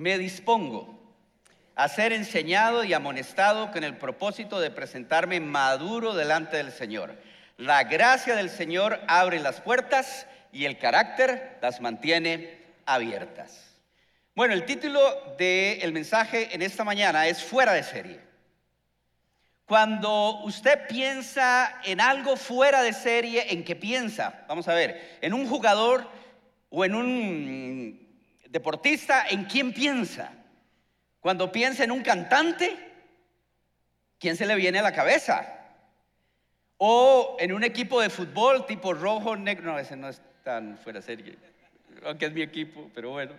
me dispongo a ser enseñado y amonestado con el propósito de presentarme maduro delante del Señor. La gracia del Señor abre las puertas y el carácter las mantiene abiertas. Bueno, el título del mensaje en esta mañana es Fuera de serie. Cuando usted piensa en algo fuera de serie, ¿en qué piensa? Vamos a ver, en un jugador o en un deportista, ¿en quién piensa? Cuando piensa en un cantante, ¿quién se le viene a la cabeza? O en un equipo de fútbol tipo rojo, negro, no, ese no es tan fuera de serie, aunque es mi equipo, pero bueno.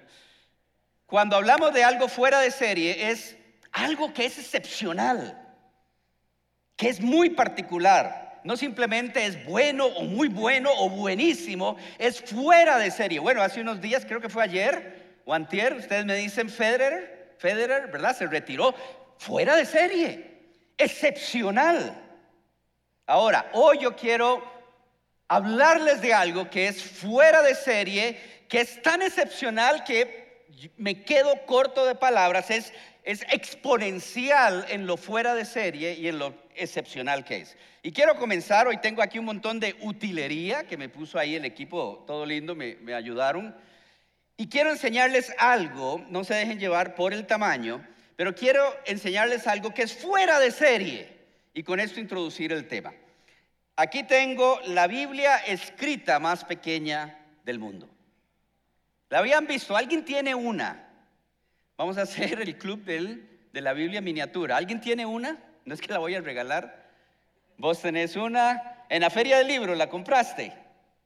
Cuando hablamos de algo fuera de serie, es algo que es excepcional, que es muy particular. No simplemente es bueno o muy bueno o buenísimo, es fuera de serie. Bueno, hace unos días, creo que fue ayer o antier, ustedes me dicen Federer, Federer, ¿verdad? Se retiró fuera de serie, excepcional. Ahora, hoy yo quiero hablarles de algo que es fuera de serie, que es tan excepcional que me quedo corto de palabras, es, es exponencial en lo fuera de serie y en lo excepcional que es. Y quiero comenzar, hoy tengo aquí un montón de utilería que me puso ahí el equipo, todo lindo, me, me ayudaron. Y quiero enseñarles algo, no se dejen llevar por el tamaño, pero quiero enseñarles algo que es fuera de serie y con esto introducir el tema. Aquí tengo la Biblia escrita más pequeña del mundo. ¿La habían visto? ¿Alguien tiene una? Vamos a hacer el club de la Biblia miniatura. ¿Alguien tiene una? No es que la voy a regalar. Vos tenés una. En la feria del libro la compraste,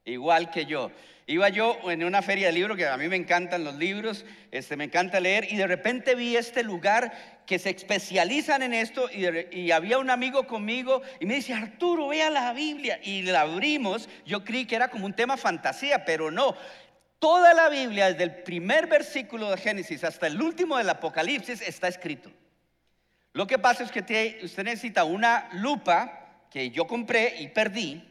igual que yo. Iba yo en una feria de libros, que a mí me encantan los libros, este, me encanta leer, y de repente vi este lugar que se especializan en esto, y, había un amigo conmigo, y me dice, Arturo, vea la Biblia, y la abrimos, yo creí que era como un tema fantasía, pero no. Toda la Biblia, desde el primer versículo de Génesis hasta el último del Apocalipsis, está escrito. Lo que pasa es que usted necesita una lupa que yo compré y perdí,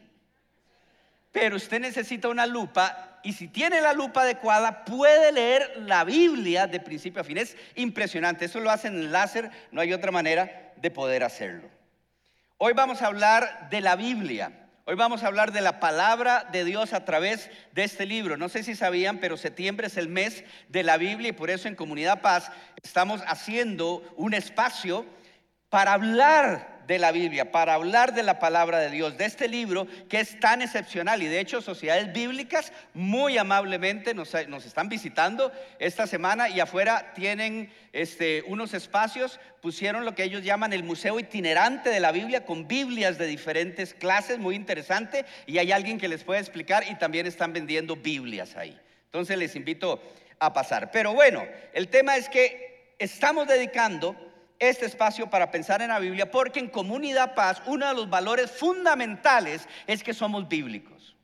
pero usted necesita una lupa y si tiene la lupa adecuada puede leer la Biblia de principio a fin. Es impresionante, eso lo hacen en láser, no hay otra manera de poder hacerlo. Hoy vamos a hablar de la Biblia. Hoy vamos a hablar de la palabra de Dios a través de este libro. No sé si sabían, pero septiembre es el mes de la Biblia y por eso en Comunidad Paz estamos haciendo un espacio para hablar de la Biblia, para hablar de la palabra de Dios, de este libro que es tan excepcional. Y de hecho, sociedades bíblicas muy amablemente nos, están visitando esta semana y afuera tienen este, unos espacios, pusieron lo que ellos llaman el museo itinerante de la Biblia con Biblias de diferentes clases, muy interesante. Y hay alguien que les puede explicar y también están vendiendo Biblias ahí. Entonces les invito a pasar. Pero bueno, el tema es que estamos dedicando este espacio para pensar en la Biblia porque en Comunidad Paz uno de los valores fundamentales es que somos bíblicos.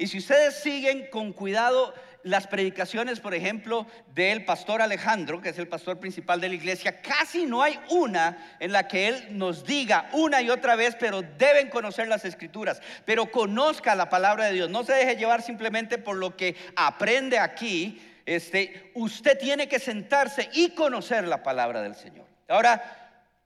Y si ustedes siguen con cuidado las predicaciones, por ejemplo, del pastor Alejandro, que es el pastor principal de la iglesia, casi no hay una en la que él nos diga una y otra vez, pero deben conocer las escrituras, pero conozca la palabra de Dios. No se deje llevar simplemente por lo que aprende aquí. Este, usted tiene que sentarse y conocer la palabra del Señor. Ahora,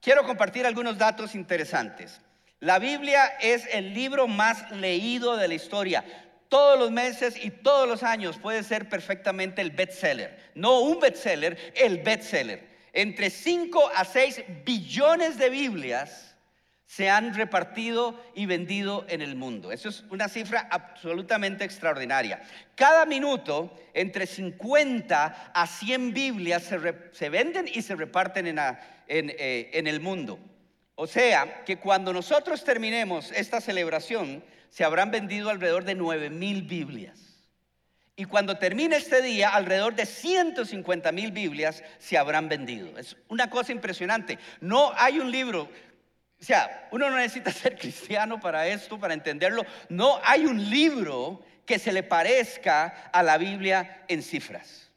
quiero compartir algunos datos interesantes. La Biblia es el libro más leído de la historia. Todos los meses y todos los años puede ser perfectamente el bestseller. No un bestseller, el bestseller. Entre 5 a 6 billones de Biblias se han repartido y vendido en el mundo. Eso es una cifra absolutamente extraordinaria. Cada minuto, entre 50 a 100 Biblias se, venden y se reparten en, eh, en el mundo. O sea, que cuando nosotros terminemos esta celebración, se habrán vendido alrededor de 9 mil Biblias. Y cuando termine este día, alrededor de 150 mil Biblias se habrán vendido. Es una cosa impresionante. No hay un libro o sea, uno no necesita ser cristiano para esto, para entenderlo. No hay un libro que se le parezca a la Biblia en cifras.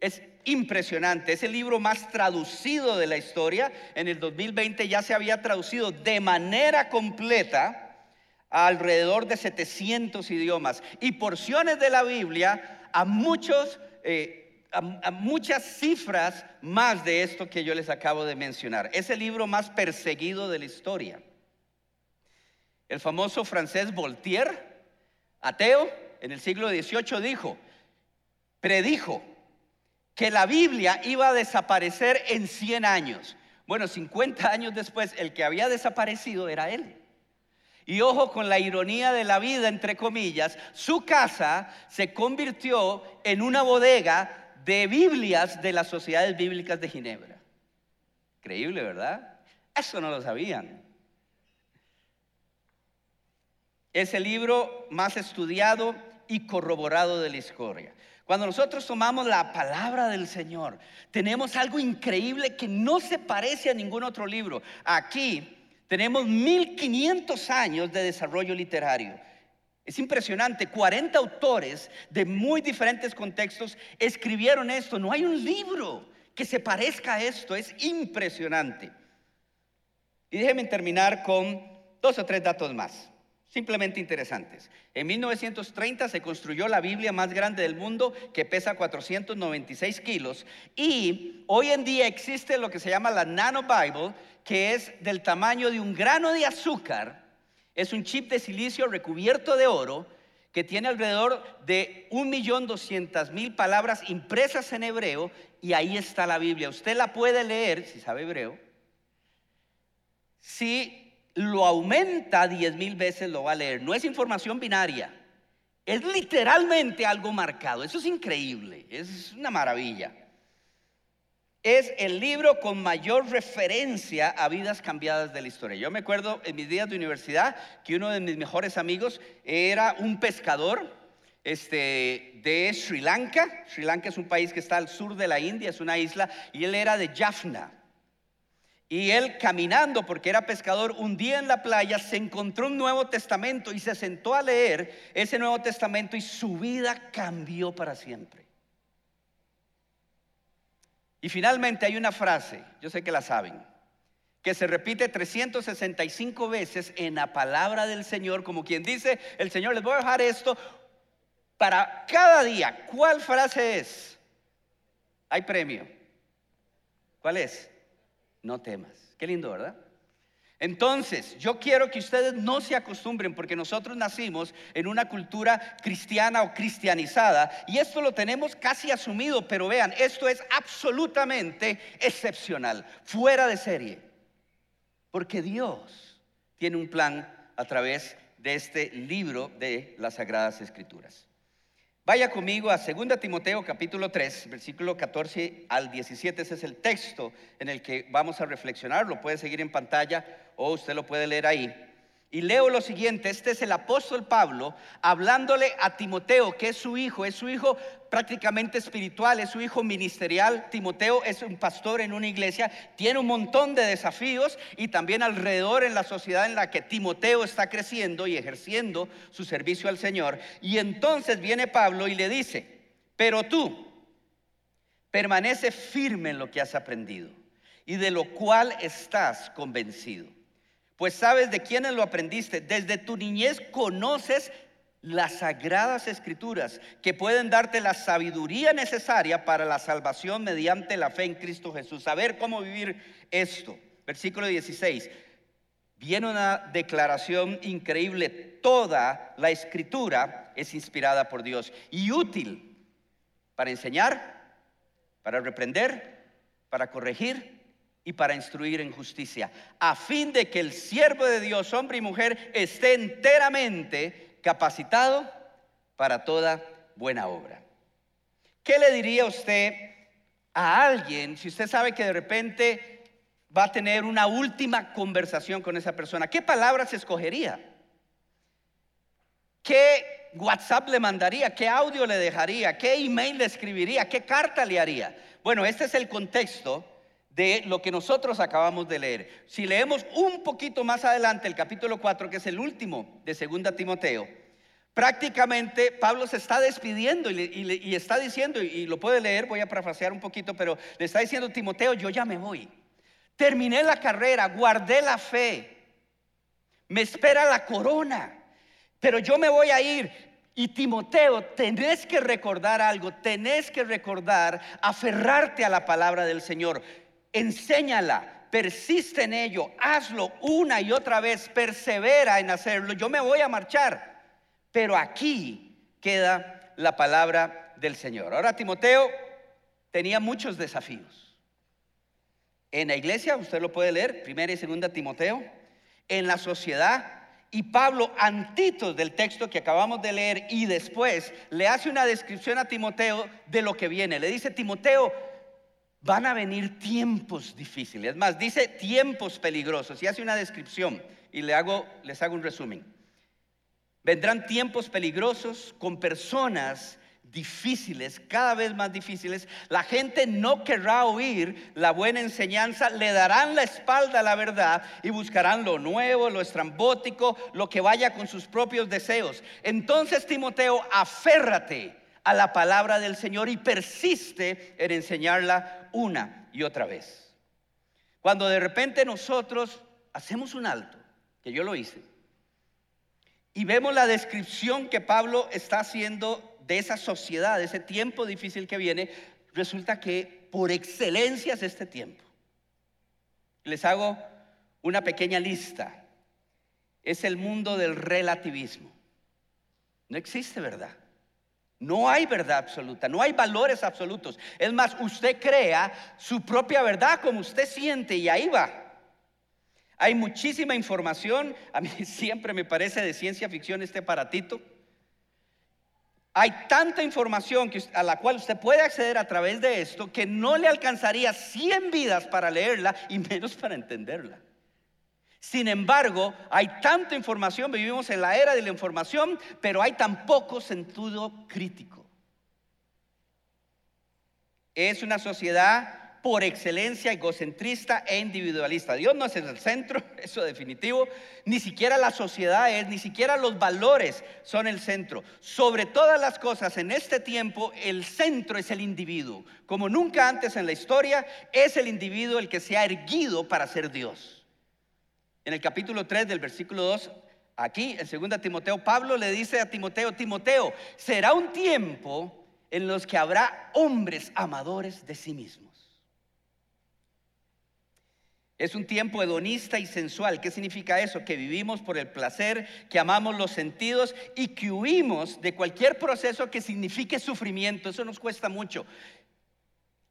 Es impresionante, es el libro más traducido de la historia. En el 2020 ya se había traducido de manera completa a alrededor de 700 idiomas y porciones de la Biblia a muchos eh, a, muchas cifras más de esto que yo les acabo de mencionar. Es el libro más perseguido de la historia. El famoso francés Voltaire, ateo, en el siglo XVIII dijo, predijo que la Biblia iba a desaparecer en 100 años. Bueno, 50 años después, el que había desaparecido era él. Y ojo con la ironía de la vida, entre comillas, su casa se convirtió en una bodega de Biblias de las sociedades bíblicas de Ginebra. Increíble, ¿verdad? Eso no lo sabían. Es el libro más estudiado y corroborado de la historia. Cuando nosotros tomamos la palabra del Señor, tenemos algo increíble que no se parece a ningún otro libro. Aquí tenemos 1500 años de desarrollo literario. Es impresionante, 40 autores de muy diferentes contextos escribieron esto. No hay un libro que se parezca a esto, es impresionante. Y déjenme terminar con dos o tres datos más, simplemente interesantes. En 1930 se construyó la Biblia más grande del mundo que pesa 496 kilos y hoy en día existe lo que se llama la Nano Bible, que es del tamaño de un grano de azúcar es un chip de silicio recubierto de oro que tiene alrededor de 1.200.000 palabras impresas en hebreo y ahí está la Biblia. Usted la puede leer, si sabe hebreo. Si lo aumenta 10.000 veces, lo va a leer. No es información binaria, es literalmente algo marcado. Eso es increíble, es una maravilla es el libro con mayor referencia a vidas cambiadas de la historia. Yo me acuerdo en mis días de universidad que uno de mis mejores amigos era un pescador este, de Sri Lanka. Sri Lanka es un país que está al sur de la India, es una isla, y él era de Jaffna. Y él caminando, porque era pescador, un día en la playa se encontró un Nuevo Testamento y se sentó a leer ese Nuevo Testamento y su vida cambió para siempre. Y finalmente hay una frase, yo sé que la saben, que se repite 365 veces en la palabra del Señor, como quien dice, el Señor les voy a dejar esto para cada día. ¿Cuál frase es? Hay premio. ¿Cuál es? No temas. Qué lindo, ¿verdad? Entonces, yo quiero que ustedes no se acostumbren porque nosotros nacimos en una cultura cristiana o cristianizada y esto lo tenemos casi asumido, pero vean, esto es absolutamente excepcional, fuera de serie, porque Dios tiene un plan a través de este libro de las Sagradas Escrituras. Vaya conmigo a 2 Timoteo capítulo 3, versículo 14 al 17. Ese es el texto en el que vamos a reflexionar. Lo puede seguir en pantalla o usted lo puede leer ahí. Y leo lo siguiente, este es el apóstol Pablo hablándole a Timoteo, que es su hijo, es su hijo prácticamente espiritual, es su hijo ministerial. Timoteo es un pastor en una iglesia, tiene un montón de desafíos y también alrededor en la sociedad en la que Timoteo está creciendo y ejerciendo su servicio al Señor. Y entonces viene Pablo y le dice, pero tú permanece firme en lo que has aprendido y de lo cual estás convencido pues sabes de quiénes lo aprendiste. Desde tu niñez conoces las sagradas escrituras que pueden darte la sabiduría necesaria para la salvación mediante la fe en Cristo Jesús. Saber cómo vivir esto. Versículo 16. Viene una declaración increíble. Toda la escritura es inspirada por Dios y útil para enseñar, para reprender, para corregir y para instruir en justicia, a fin de que el siervo de Dios, hombre y mujer, esté enteramente capacitado para toda buena obra. ¿Qué le diría usted a alguien si usted sabe que de repente va a tener una última conversación con esa persona? ¿Qué palabras escogería? ¿Qué WhatsApp le mandaría? ¿Qué audio le dejaría? ¿Qué email le escribiría? ¿Qué carta le haría? Bueno, este es el contexto de lo que nosotros acabamos de leer. Si leemos un poquito más adelante el capítulo 4, que es el último de 2 Timoteo, prácticamente Pablo se está despidiendo y, está diciendo, y lo puede leer, voy a parafrasear un poquito, pero le está diciendo Timoteo, yo ya me voy. Terminé la carrera, guardé la fe, me espera la corona, pero yo me voy a ir. Y Timoteo, tenés que recordar algo, tenés que recordar, aferrarte a la palabra del Señor. Enséñala, persiste en ello, hazlo una y otra vez, persevera en hacerlo. Yo me voy a marchar, pero aquí queda la palabra del Señor. Ahora Timoteo tenía muchos desafíos. En la iglesia, usted lo puede leer, primera y segunda Timoteo, en la sociedad, y Pablo, antito del texto que acabamos de leer y después, le hace una descripción a Timoteo de lo que viene. Le dice, Timoteo, van a venir tiempos difíciles. Es más, dice tiempos peligrosos y hace una descripción y le hago, les hago un resumen. Vendrán tiempos peligrosos con personas difíciles, cada vez más difíciles, la gente no querrá oír la buena enseñanza, le darán la espalda a la verdad y buscarán lo nuevo, lo estrambótico, lo que vaya con sus propios deseos. Entonces, Timoteo, aférrate a la palabra del Señor y persiste en enseñarla una y otra vez. Cuando de repente nosotros hacemos un alto, que yo lo hice, y vemos la descripción que Pablo está haciendo de esa sociedad, de ese tiempo difícil que viene, resulta que por excelencia es este tiempo. Les hago una pequeña lista. Es el mundo del relativismo. No existe verdad. No hay verdad absoluta, no hay valores absolutos. Es más, usted crea su propia verdad como usted siente y ahí va. Hay muchísima información, a mí siempre me parece de ciencia ficción este aparatito hay tanta información a la cual usted puede acceder a través de esto que no le alcanzaría 100 vidas para leerla y menos para entenderla. Sin embargo, hay tanta información, vivimos en la era de la información, pero hay tan poco sentido crítico. Es una sociedad por excelencia egocentrista e individualista. Dios no es el centro, eso definitivo. Ni siquiera la sociedad es, ni siquiera los valores son el centro. Sobre todas las cosas en este tiempo, el centro es el individuo. Como nunca antes en la historia, es el individuo el que se ha erguido para ser Dios. En el capítulo 3 del versículo 2, aquí en 2 Timoteo, Pablo le dice a Timoteo, Timoteo, será un tiempo en los que habrá hombres amadores de sí mismos es un tiempo hedonista y sensual. ¿Qué significa eso? Que vivimos por el placer, que amamos los sentidos y que huimos de cualquier proceso que signifique sufrimiento. Eso nos cuesta mucho.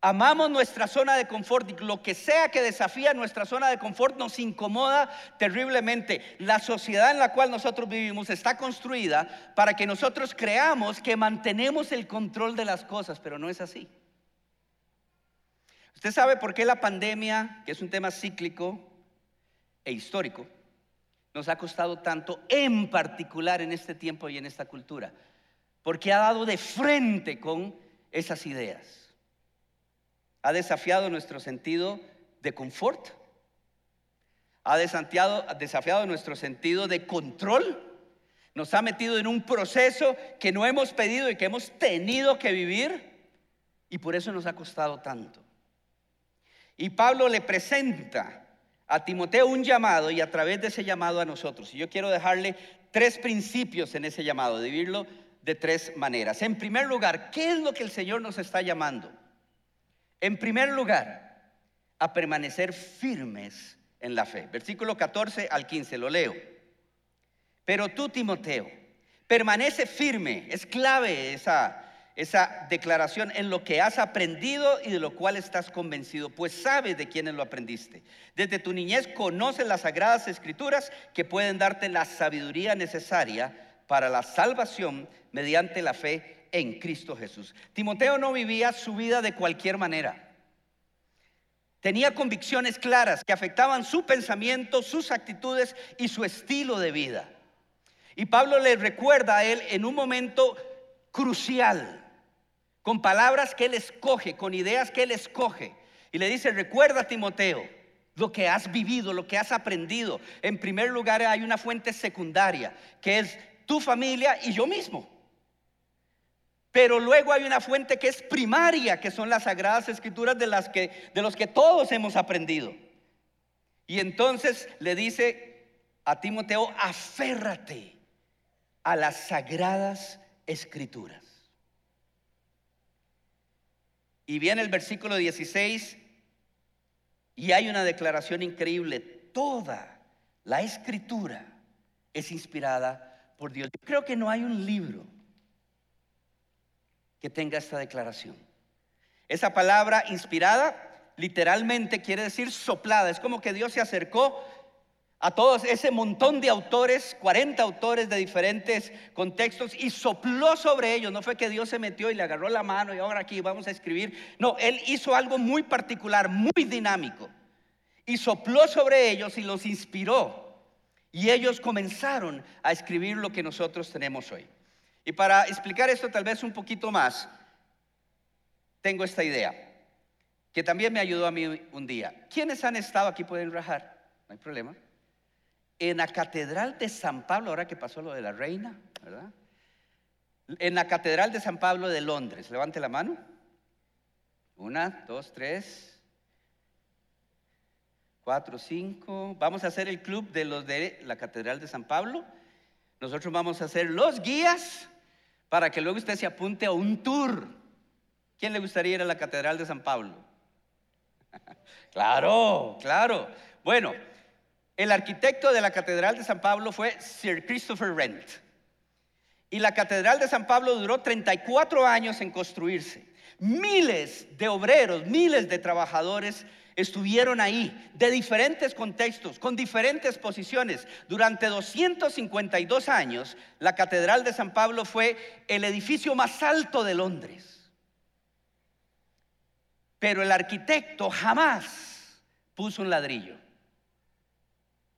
Amamos nuestra zona de confort y lo que sea que desafía nuestra zona de confort nos incomoda terriblemente. La sociedad en la cual nosotros vivimos está construida para que nosotros creamos que mantenemos el control de las cosas, pero no es así. ¿Usted sabe por qué la pandemia, que es un tema cíclico e histórico, nos ha costado tanto, en particular en este tiempo y en esta cultura? Porque ha dado de frente con esas ideas. Ha desafiado nuestro sentido de confort. Ha desafiado, nuestro sentido de control. Nos ha metido en un proceso que no hemos pedido y que hemos tenido que vivir. Y por eso nos ha costado tanto. Y Pablo le presenta a Timoteo un llamado y a través de ese llamado a nosotros. Y yo quiero dejarle tres principios en ese llamado, dividirlo de tres maneras. En primer lugar, ¿qué es lo que el Señor nos está llamando? En primer lugar, a permanecer firmes en la fe. Versículo 14 al 15, lo leo. Pero tú, Timoteo, permanece firme. Es clave esa, esa declaración en lo que has aprendido y de lo cual estás convencido, pues sabes de quiénes lo aprendiste. Desde tu niñez conoces las sagradas escrituras que pueden darte la sabiduría necesaria para la salvación mediante la fe en Cristo Jesús. Timoteo no vivía su vida de cualquier manera. Tenía convicciones claras que afectaban su pensamiento, sus actitudes y su estilo de vida. Y Pablo le recuerda a él en un momento crucial con palabras que Él escoge, con ideas que Él escoge. Y le dice, recuerda Timoteo, lo que has vivido, lo que has aprendido. En primer lugar hay una fuente secundaria, que es tu familia y yo mismo. Pero luego hay una fuente que es primaria, que son las sagradas escrituras de las que de los que todos hemos aprendido. Y entonces le dice a Timoteo, aférrate a las sagradas escrituras. Y viene el versículo 16 y hay una declaración increíble. Toda la escritura es inspirada por Dios. Yo creo que no hay un libro que tenga esta declaración. Esa palabra inspirada literalmente quiere decir soplada. Es como que Dios se acercó a todos ese montón de autores, 40 autores de diferentes contextos, y sopló sobre ellos. No fue que Dios se metió y le agarró la mano y ahora aquí vamos a escribir. No, Él hizo algo muy particular, muy dinámico, y sopló sobre ellos y los inspiró. Y ellos comenzaron a escribir lo que nosotros tenemos hoy. Y para explicar esto tal vez un poquito más, tengo esta idea, que también me ayudó a mí un día. ¿Quiénes han estado aquí pueden rajar? No hay problema. En la Catedral de San Pablo, ahora que pasó lo de la reina, ¿verdad? En la Catedral de San Pablo de Londres, levante la mano. Una, dos, tres, cuatro, cinco. Vamos a hacer el club de los de la Catedral de San Pablo. Nosotros vamos a hacer los guías para que luego usted se apunte a un tour. ¿Quién le gustaría ir a la Catedral de San Pablo? claro, claro. Bueno, el arquitecto de la Catedral de San Pablo fue Sir Christopher Wren. Y la Catedral de San Pablo duró 34 años en construirse. Miles de obreros, miles de trabajadores estuvieron ahí de diferentes contextos, con diferentes posiciones. Durante 252 años, la Catedral de San Pablo fue el edificio más alto de Londres. Pero el arquitecto jamás puso un ladrillo.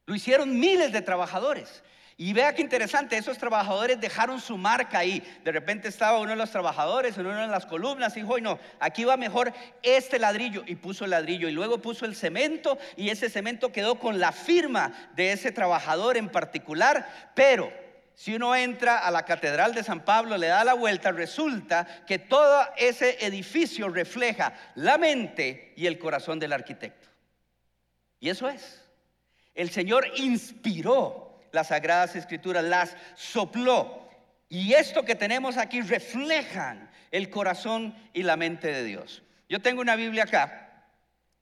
Lo hicieron miles de trabajadores. Y vea qué interesante, esos trabajadores dejaron su marca ahí. De repente estaba uno de los trabajadores en una de las columnas y dijo, no, aquí va mejor este ladrillo. Y puso el ladrillo y luego puso el cemento y ese cemento quedó con la firma de ese trabajador en particular. Pero si uno entra a la Catedral de San Pablo, le da la vuelta, resulta que todo ese edificio refleja la mente y el corazón del arquitecto. Y eso es. El Señor inspiró las sagradas escrituras, las sopló. Y esto que tenemos aquí reflejan el corazón y la mente de Dios. Yo tengo una Biblia acá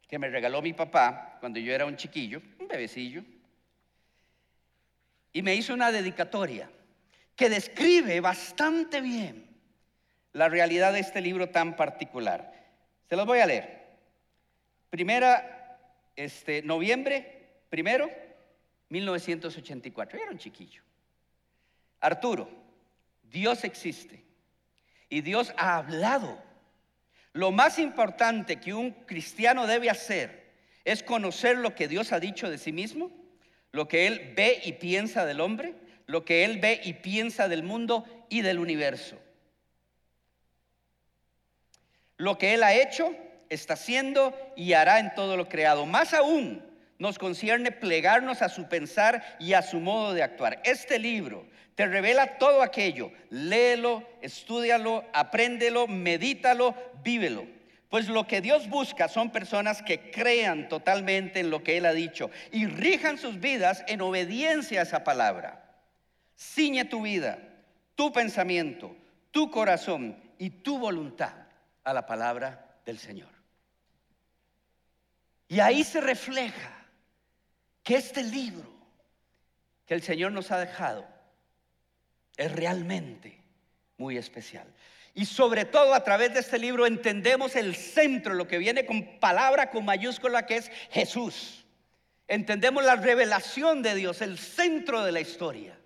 que me regaló mi papá cuando yo era un chiquillo, un bebecillo, y me hizo una dedicatoria que describe bastante bien la realidad de este libro tan particular. Se los voy a leer. Primera, este, noviembre, primero, 1984. era un chiquillo. Arturo, Dios existe y Dios ha hablado. Lo más importante que un cristiano debe hacer es conocer lo que Dios ha dicho de sí mismo, lo que Él ve y piensa del hombre, lo que Él ve y piensa del mundo y del universo. Lo que Él ha hecho, está haciendo y hará en todo lo creado. Más aún, nos concierne plegarnos a su pensar y a su modo de actuar. Este libro te revela todo aquello. Léelo, estudialo, apréndelo, medítalo, vívelo. Pues lo que Dios busca son personas que crean totalmente en lo que Él ha dicho y rijan sus vidas en obediencia a esa palabra. Ciñe tu vida, tu pensamiento, tu corazón y tu voluntad a la palabra del Señor. Y ahí se refleja que este libro que el Señor nos ha dejado es realmente muy especial. Y sobre todo a través de este libro entendemos el centro, lo que viene con palabra con mayúscula que es Jesús. Entendemos la revelación de Dios, el centro de la historia.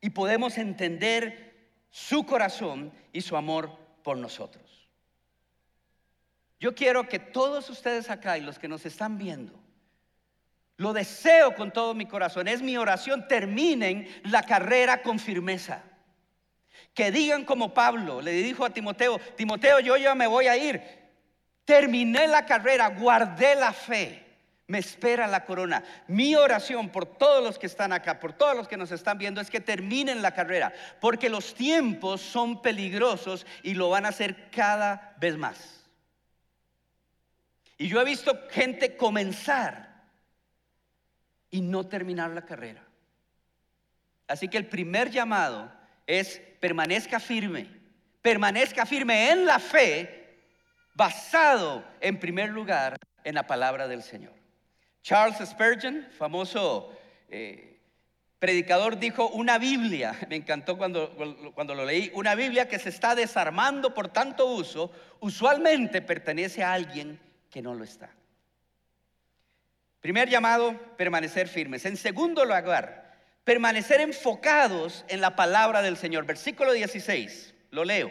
Y podemos entender su corazón y su amor por nosotros. Yo quiero que todos ustedes acá y los que nos están viendo, lo deseo con todo mi corazón. Es mi oración. Terminen la carrera con firmeza. Que digan como Pablo le dijo a Timoteo, Timoteo, yo ya me voy a ir. Terminé la carrera, guardé la fe. Me espera la corona. Mi oración por todos los que están acá, por todos los que nos están viendo, es que terminen la carrera. Porque los tiempos son peligrosos y lo van a hacer cada vez más. Y yo he visto gente comenzar y no terminar la carrera. Así que el primer llamado es permanezca firme, permanezca firme en la fe, basado en primer lugar en la palabra del Señor. Charles Spurgeon, famoso eh, predicador, dijo una Biblia, me encantó cuando, cuando lo leí, una Biblia que se está desarmando por tanto uso, usualmente pertenece a alguien que no lo está. Primer llamado, permanecer firmes. En segundo lugar, permanecer enfocados en la palabra del Señor. Versículo 16, lo leo.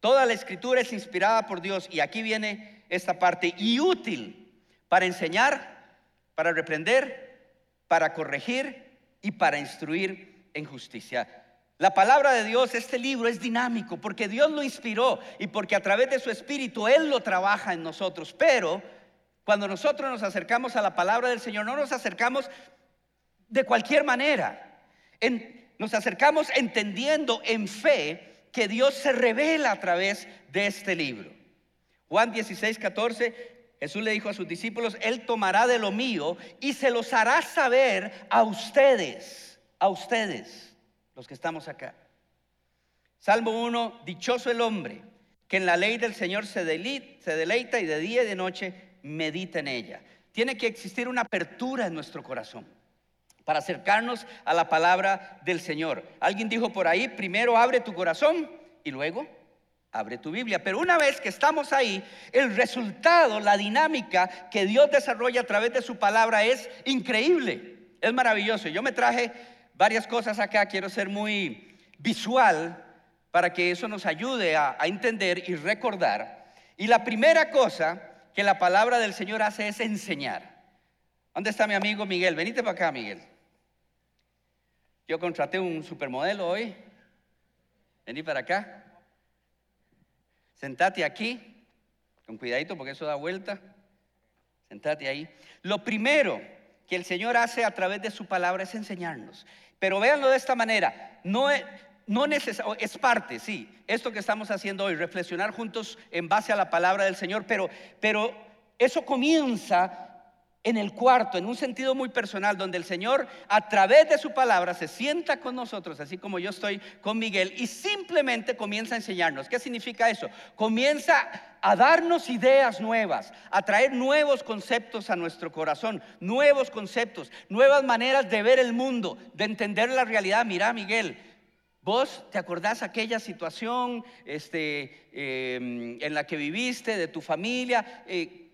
Toda la escritura es inspirada por Dios y aquí viene esta parte y útil para enseñar, para reprender, para corregir y para instruir en justicia. La palabra de Dios, este libro es dinámico porque Dios lo inspiró y porque a través de su espíritu Él lo trabaja en nosotros. Pero cuando nosotros nos acercamos a la palabra del Señor, no nos acercamos de cualquier manera. nos acercamos entendiendo en fe que Dios se revela a través de este libro. Juan 16, 14, Jesús le dijo a sus discípulos, Él tomará de lo mío y se los hará saber a ustedes, a ustedes, los que estamos acá. Salmo 1, dichoso el hombre que en la ley del Señor se, deleita y de día y de noche medita en ella. Tiene que existir una apertura en nuestro corazón para acercarnos a la palabra del Señor. Alguien dijo por ahí, primero abre tu corazón y luego abre tu Biblia. Pero una vez que estamos ahí, el resultado, la dinámica que Dios desarrolla a través de su palabra es increíble, es maravilloso. Yo me traje varias cosas acá, quiero ser muy visual para que eso nos ayude a, entender y recordar. Y la primera cosa que la palabra del Señor hace es enseñar. ¿Dónde está mi amigo Miguel? Venite para acá, Miguel. Yo contraté un supermodelo hoy. Vení para acá. Sentate aquí, con cuidadito porque eso da vuelta. Sentate ahí. Lo primero que el Señor hace a través de su palabra es enseñarnos. Pero véanlo de esta manera, no no es parte, sí, esto que estamos haciendo hoy, reflexionar juntos en base a la palabra del Señor, pero, pero eso comienza en el cuarto, en un sentido muy personal, donde el Señor a través de su palabra se sienta con nosotros, así como yo estoy con Miguel, y simplemente comienza a enseñarnos. ¿Qué significa eso? Comienza a darnos ideas nuevas, a traer nuevos conceptos a nuestro corazón, nuevos conceptos, nuevas maneras de ver el mundo, de entender la realidad. Mira, Miguel, ¿Vos te acordás aquella situación este, em, en la que viviste, de tu familia? Eh,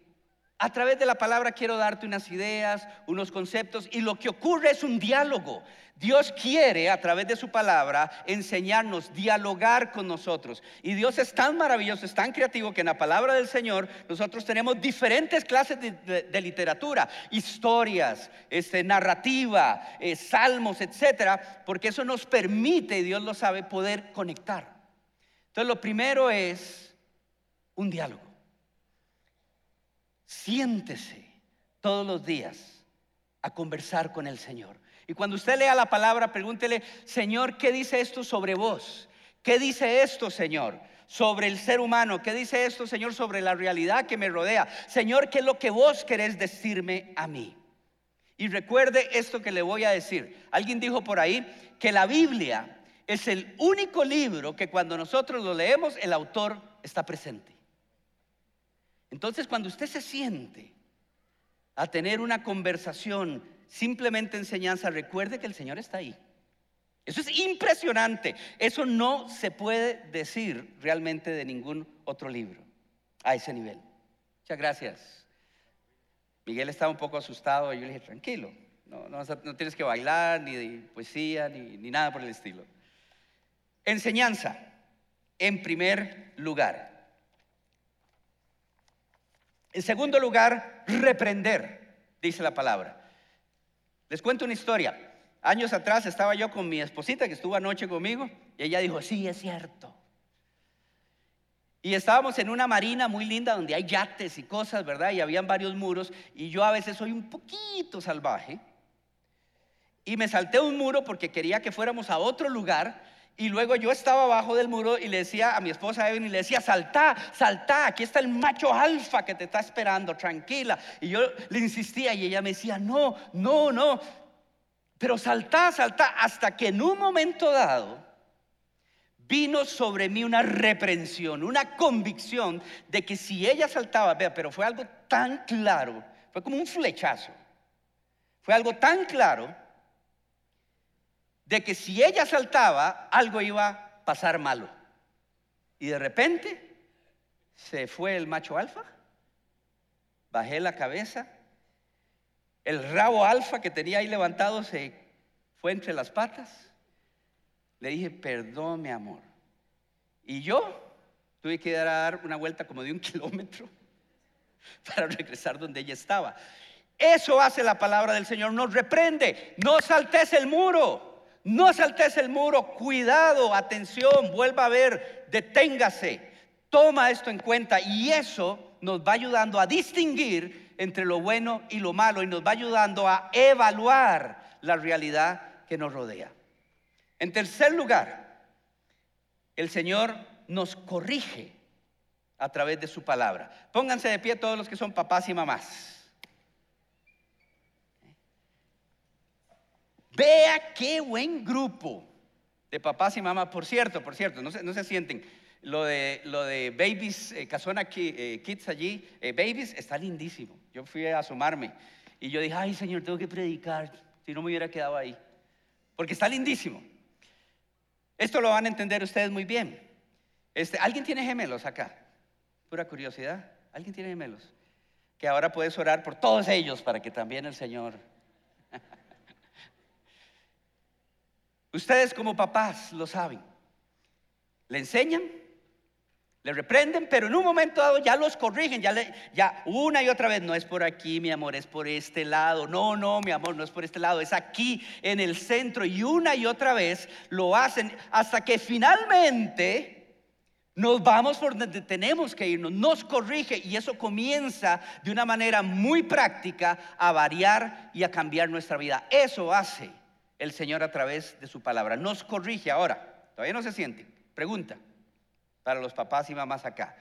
a través de la palabra quiero darte unas ideas, unos conceptos y lo que ocurre es un diálogo. Dios quiere a través de su palabra enseñarnos, dialogar con nosotros. Y Dios es tan maravilloso, es tan creativo que en la palabra del Señor nosotros tenemos diferentes clases de, literatura, historias, este, narrativa, eh, salmos, etcétera, porque eso nos permite, y Dios lo sabe, poder conectar. Entonces lo primero es un diálogo. Siéntese todos los días a conversar con el Señor. Y cuando usted lea la palabra, pregúntele, Señor, ¿qué dice esto sobre vos? ¿Qué dice esto, Señor? Sobre el ser humano. ¿Qué dice esto, Señor, sobre la realidad que me rodea? Señor, ¿qué es lo que vos querés decirme a mí? Y recuerde esto que le voy a decir. Alguien dijo por ahí que la Biblia es el único libro que cuando nosotros lo leemos, el autor está presente. Entonces, cuando usted se siente a tener una conversación, simplemente enseñanza, recuerde que el Señor está ahí. Eso es impresionante. Eso no se puede decir realmente de ningún otro libro a ese nivel. Muchas gracias. Miguel estaba un poco asustado y yo le dije, tranquilo, no, tienes que bailar, ni de poesía, ni, ni nada por el estilo. Enseñanza, en primer lugar. En segundo lugar, reprender, dice la palabra. Les cuento una historia. Años atrás estaba yo con mi esposita que estuvo anoche conmigo y ella dijo, sí, es cierto. Y estábamos en una marina muy linda donde hay yates y cosas, ¿verdad? Y habían varios muros y yo a veces soy un poquito salvaje. Y me salté un muro porque quería que fuéramos a otro lugar y luego yo estaba abajo del muro y le decía a mi esposa Evelyn, le decía, salta, salta, aquí está el macho alfa que te está esperando, tranquila. Y yo le insistía y ella me decía, no, no, no. Pero salta, salta, hasta que en un momento dado vino sobre mí una reprensión, una convicción de que si ella saltaba, vea, pero fue algo tan claro, fue como un flechazo, fue algo tan claro de que si ella saltaba, algo iba a pasar malo. Y de repente se fue el macho alfa, bajé la cabeza, el rabo alfa que tenía ahí levantado se fue entre las patas le dije, perdón, mi amor. Y yo tuve que dar una vuelta como de un kilómetro para regresar donde ella estaba. Eso hace la palabra del Señor, nos reprende, no saltes el muro, no saltes el muro, cuidado, atención, vuelva a ver, deténgase, toma esto en cuenta y eso nos va ayudando a distinguir entre lo bueno y lo malo y nos va ayudando a evaluar la realidad que nos rodea. En tercer lugar, el Señor nos corrige a través de su palabra. Pónganse de pie todos los que son papás y mamás. Vea qué buen grupo de papás y mamás. Por cierto, por cierto, no se, no se sienten. Lo de, lo de Babies, eh, Casona eh, Kids allí, eh, Babies, está lindísimo. Yo fui a asomarme y yo dije, ay Señor, tengo que predicar, si no me hubiera quedado ahí. Porque está lindísimo. Esto lo van a entender ustedes muy bien. Este, ¿Alguien tiene gemelos acá? Pura curiosidad. ¿Alguien tiene gemelos? Que ahora puedes orar por todos ellos para que también el Señor... ustedes como papás lo saben. Le enseñan le reprenden, pero en un momento dado ya los corrigen, ya, le, una y otra vez, no es por aquí, mi amor, es por este lado. No, no, mi amor, no es por este lado, es aquí en el centro. Y una y otra vez lo hacen hasta que finalmente nos vamos por donde tenemos que irnos, nos corrige y eso comienza de una manera muy práctica a variar y a cambiar nuestra vida. Eso hace el Señor a través de su palabra. Nos corrige ahora. Todavía no se siente. Pregunta para los papás y mamás acá.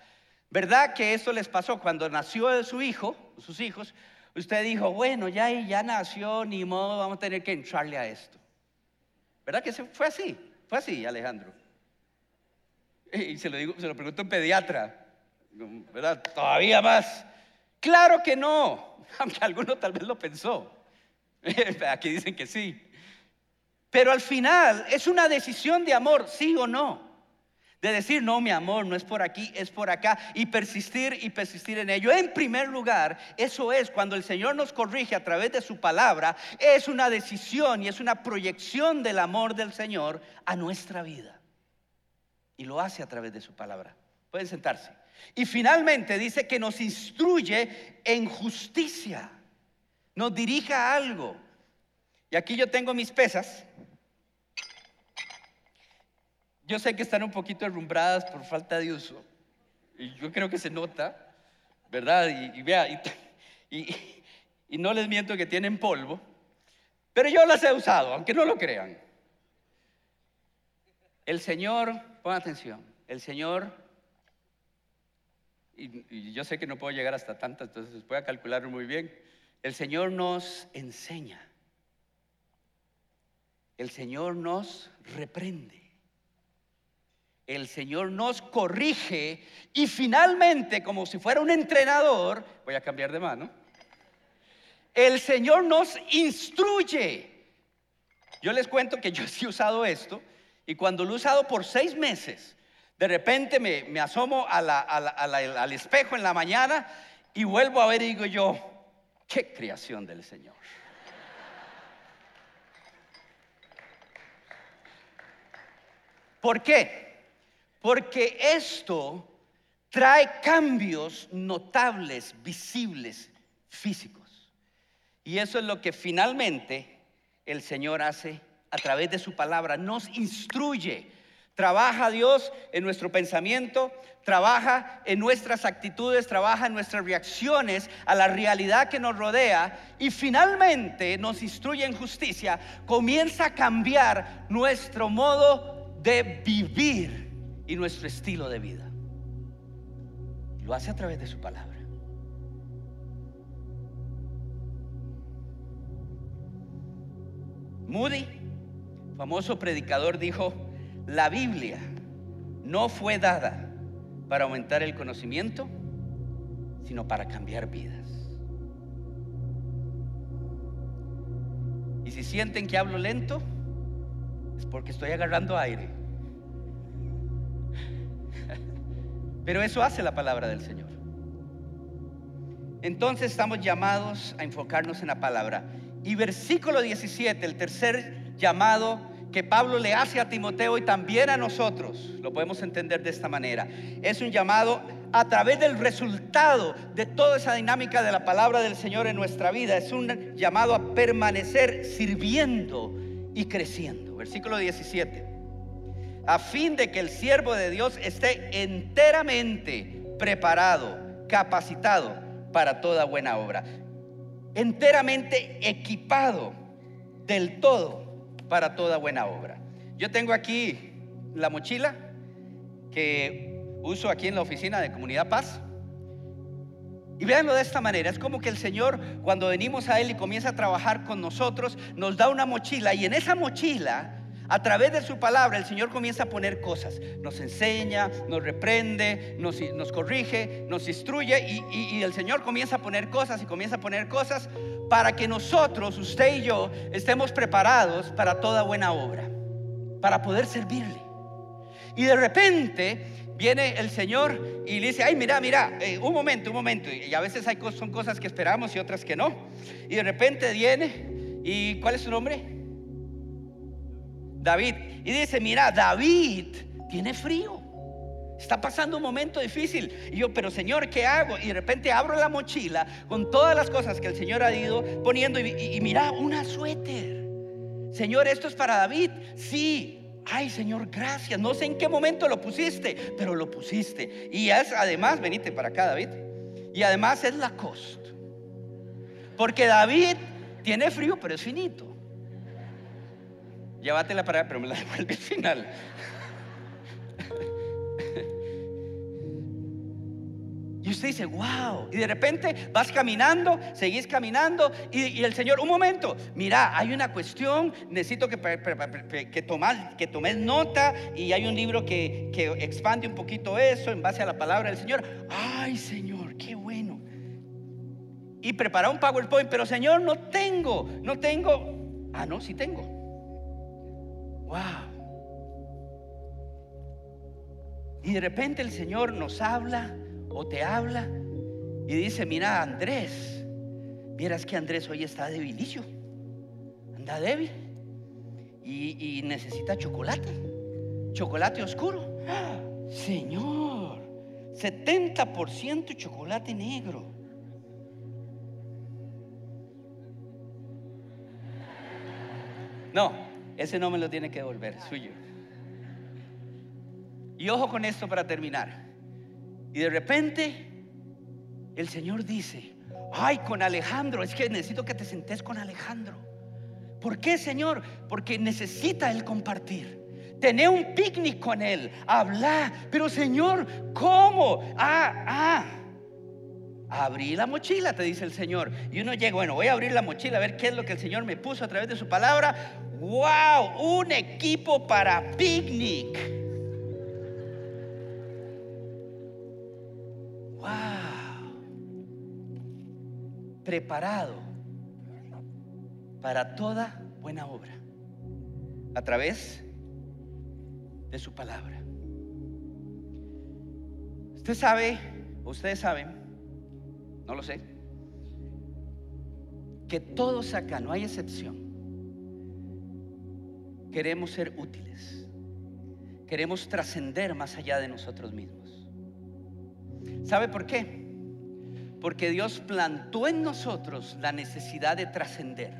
¿Verdad que eso les pasó cuando nació su hijo, sus hijos? Usted dijo, bueno, ya, ya nació, ni modo, vamos a tener que entrarle a esto. ¿Verdad que fue así? Fue así, Alejandro. Y se lo, digo, se lo pregunto un pediatra, ¿verdad? Todavía más. Claro que no, aunque alguno tal vez lo pensó. Aquí dicen que sí. Pero al final es una decisión de amor, sí o no. De decir, no, mi amor, no es por aquí, es por acá. Y persistir y persistir en ello. En primer lugar, eso es cuando el Señor nos corrige a través de su palabra, es una decisión y es una proyección del amor del Señor a nuestra vida. Y lo hace a través de su palabra. Pueden sentarse. Y finalmente dice que nos instruye en justicia. Nos dirija a algo. Y aquí yo tengo mis pesas. Yo sé que están un poquito herrumbradas por falta de uso, y yo creo que se nota, ¿verdad? Y, vea, y, y no les miento que tienen polvo, pero yo las he usado, aunque no lo crean. El Señor, pon atención, el Señor, y, yo sé que no puedo llegar hasta tantas, entonces voy a calcularlo muy bien, el Señor nos enseña, el Señor nos reprende el Señor nos corrige y finalmente, como si fuera un entrenador, voy a cambiar de mano, el Señor nos instruye. Yo les cuento que yo sí he usado esto y cuando lo he usado por seis meses, de repente me, asomo al espejo en la mañana y vuelvo a ver y digo yo, qué creación del Señor. ¿Por qué? Porque esto trae cambios notables, visibles, físicos. Y eso es lo que finalmente el Señor hace a través de su palabra. Nos instruye. Trabaja Dios en nuestro pensamiento, trabaja en nuestras actitudes, trabaja en nuestras reacciones a la realidad que nos rodea y finalmente nos instruye en justicia. Comienza a cambiar nuestro modo de vivir y nuestro estilo de vida. Lo hace a través de su palabra. Moody, famoso predicador, dijo, la Biblia no fue dada para aumentar el conocimiento, sino para cambiar vidas. Y si sienten que hablo lento, es porque estoy agarrando aire. Pero eso hace la palabra del Señor. Entonces estamos llamados a enfocarnos en la palabra. Y versículo 17, el tercer llamado que Pablo le hace a Timoteo y también a nosotros, lo podemos entender de esta manera. Es un llamado a través del resultado de toda esa dinámica de la palabra del Señor en nuestra vida. Es un llamado a permanecer sirviendo y creciendo. Versículo 17. A fin de que el siervo de Dios esté enteramente preparado, capacitado para toda buena obra. Enteramente equipado del todo para toda buena obra. Yo tengo aquí la mochila que uso aquí en la oficina de Comunidad Paz. Y véanlo de esta manera, es como que el Señor cuando venimos a Él y comienza a trabajar con nosotros, nos da una mochila y en esa mochila a través de su palabra el Señor comienza a poner cosas. Nos enseña, nos reprende, nos, corrige, nos instruye y, el Señor comienza a poner cosas y comienza a poner cosas para que nosotros, usted y yo, estemos preparados para toda buena obra, para poder servirle. Y de repente viene el Señor y le dice, ay, mira, mira, eh, un momento, un momento. Y a veces hay, son cosas que esperamos y otras que no. Y de repente viene, ¿y cuál es su nombre? David. Y dice, mira, David tiene frío. Está pasando un momento difícil. Y yo, pero Señor, ¿qué hago? Y de repente abro la mochila con todas las cosas que el Señor ha ido poniendo. Y, mira, una suéter. Señor, esto es para David. Sí. Ay, Señor, gracias. No sé en qué momento lo pusiste, pero lo pusiste. Y es además, venite para acá, David. Y además es la cost. Porque David tiene frío, pero es finito. Llévatela para pero me la devuelve al final. Y usted dice, wow. Y de repente vas caminando, seguís caminando y, el Señor, un momento, mira, hay una cuestión, necesito que, que, que tomes nota y hay un libro que, que expande un poquito eso en base a la palabra del Señor. Ay, Señor, qué bueno. Y prepara un PowerPoint, pero Señor, no tengo, no tengo. Ah, no, sí tengo. Wow. Y de repente el Señor nos habla o te habla y dice, mira Andrés, vieras que Andrés hoy está debilicio, anda débil y, necesita chocolate, chocolate oscuro. Señor, 70% chocolate negro. No, ese no me lo tiene que devolver, suyo. Y ojo con esto para terminar. Y de repente el Señor dice, ay, con Alejandro, es que necesito que te sentes con Alejandro. ¿Por qué, Señor? Porque necesita Él compartir. Tener un picnic con Él, hablar. Pero, Señor, ¿cómo? Ah, ah. Abrí la mochila, te dice el Señor. Y uno llega, bueno, voy a abrir la mochila a ver qué es lo que el Señor me puso a través de su palabra. ¡Wow! Un equipo para picnic. Preparado para toda buena obra a través de su palabra. Usted sabe, ustedes saben, no lo sé, que todos acá, no hay excepción, queremos ser útiles. Queremos trascender más allá de nosotros mismos. ¿Sabe por qué? Porque Dios plantó en nosotros la necesidad de trascender,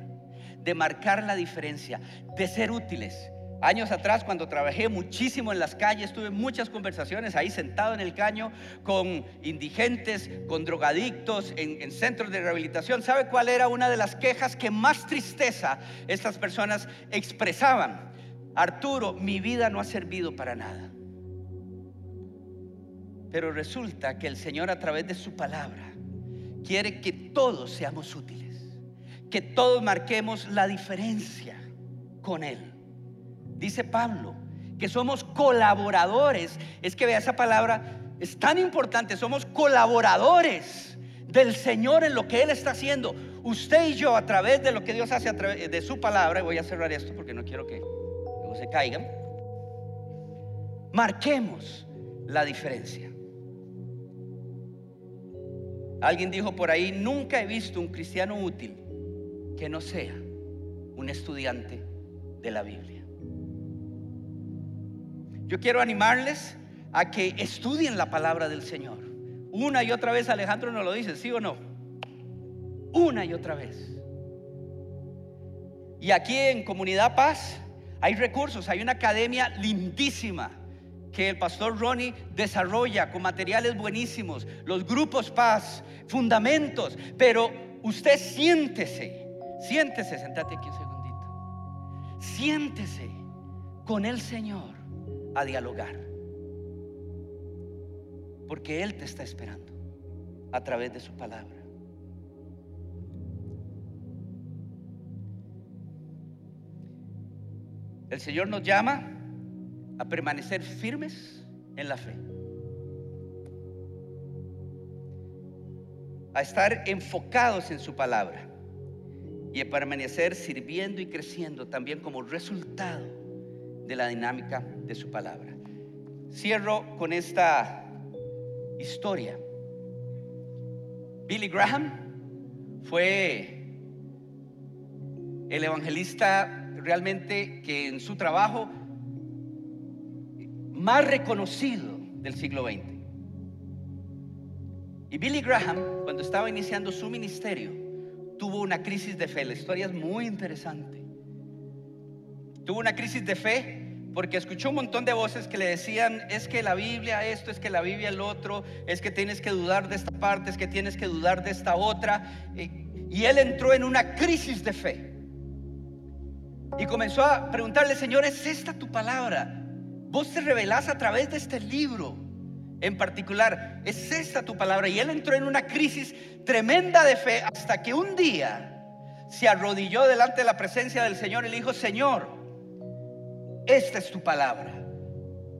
de marcar la diferencia, de ser útiles. Años atrás, cuando trabajé muchísimo en las calles, tuve muchas conversaciones ahí sentado en el caño con indigentes, con drogadictos, en, en, centros de rehabilitación. ¿Sabe cuál era una de las quejas que más tristeza estas personas expresaban? Arturo, mi vida no ha servido para nada. Pero resulta que el Señor a través de su palabra quiere que todos seamos útiles, que todos marquemos la diferencia con Él. Dice Pablo que somos colaboradores. Es que vea esa palabra, es tan importante, somos colaboradores del Señor en lo que Él está haciendo. Usted y yo, a través de lo que Dios hace a través de su palabra, y voy a cerrar esto porque no quiero que se caigan, marquemos la diferencia. Alguien dijo por ahí, nunca he visto un cristiano útil que no sea un estudiante de la Biblia. Yo quiero animarles a que estudien la palabra del Señor. Una y otra vez Alejandro nos lo dice, ¿sí o no? Una y otra vez. Y aquí en Comunidad Paz hay recursos, hay una academia lindísima que el pastor Ronnie desarrolla con materiales buenísimos, los grupos paz, fundamentos, pero usted siéntese, siéntese, sentate aquí un segundito, siéntese con el Señor a dialogar, porque Él te está esperando a través de su palabra. El Señor nos llama a permanecer firmes en la fe. A estar enfocados en su palabra y a permanecer sirviendo y creciendo también como resultado de la dinámica de su palabra. Cierro con esta historia. Billy Graham fue el evangelista realmente que en su trabajo más reconocido del siglo XX. Y Billy Graham, cuando estaba iniciando su ministerio, tuvo una crisis de fe. La historia es muy interesante. Tuvo una crisis de fe porque escuchó un montón de voces que le decían, es que la Biblia esto, es que la Biblia el otro, es que tienes que dudar de esta parte, es que tienes que dudar de esta otra. Y él entró en una crisis de fe. Y comenzó a preguntarle, Señor, ¿es esta tu palabra? Vos te revelás a través de este libro en particular. Es esta tu palabra. Y él entró en una crisis tremenda de fe hasta que un día se arrodilló delante de la presencia del Señor y le dijo, Señor, esta es tu palabra.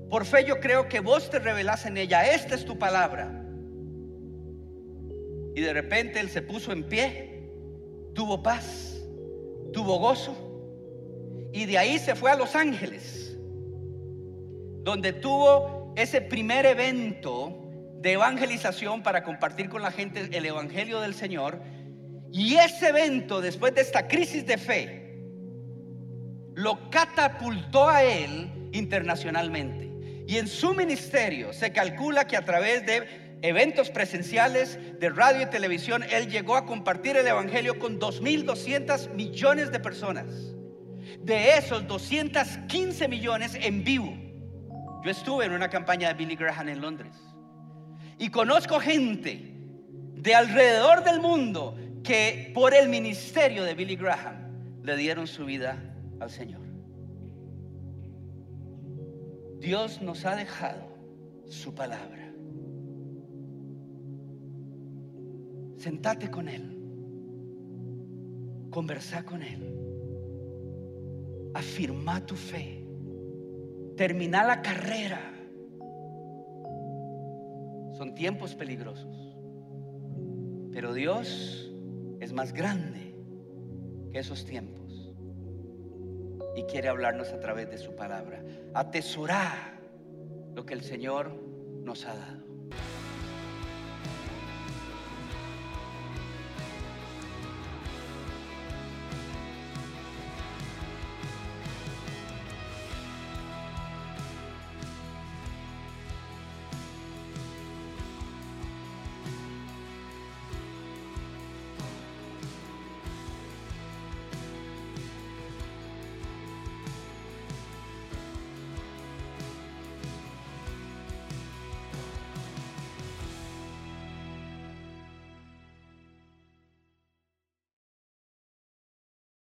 Por fe yo creo que vos te revelás en ella. Esta es tu palabra. Y de repente él se puso en pie, tuvo paz, tuvo gozo. Y de ahí se fue a Los Ángeles donde tuvo ese primer evento de evangelización para compartir con la gente el Evangelio del Señor. Y ese evento, después de esta crisis de fe, lo catapultó a él internacionalmente. Y en su ministerio se calcula que a través de eventos presenciales de radio y televisión, él llegó a compartir el Evangelio con 2.200 millones de personas. De esos 215 millones en vivo. Yo estuve en una campaña de Billy Graham en Londres y conozco gente de alrededor del mundo que por el ministerio de Billy Graham le dieron su vida al Señor. Dios nos ha dejado su palabra. Sentate con Él. Conversa con Él. Afirma tu fe termina la carrera. Son tiempos peligrosos. Pero Dios es más grande que esos tiempos. Y quiere hablarnos a través de su palabra. Atesorar lo que el Señor nos ha dado.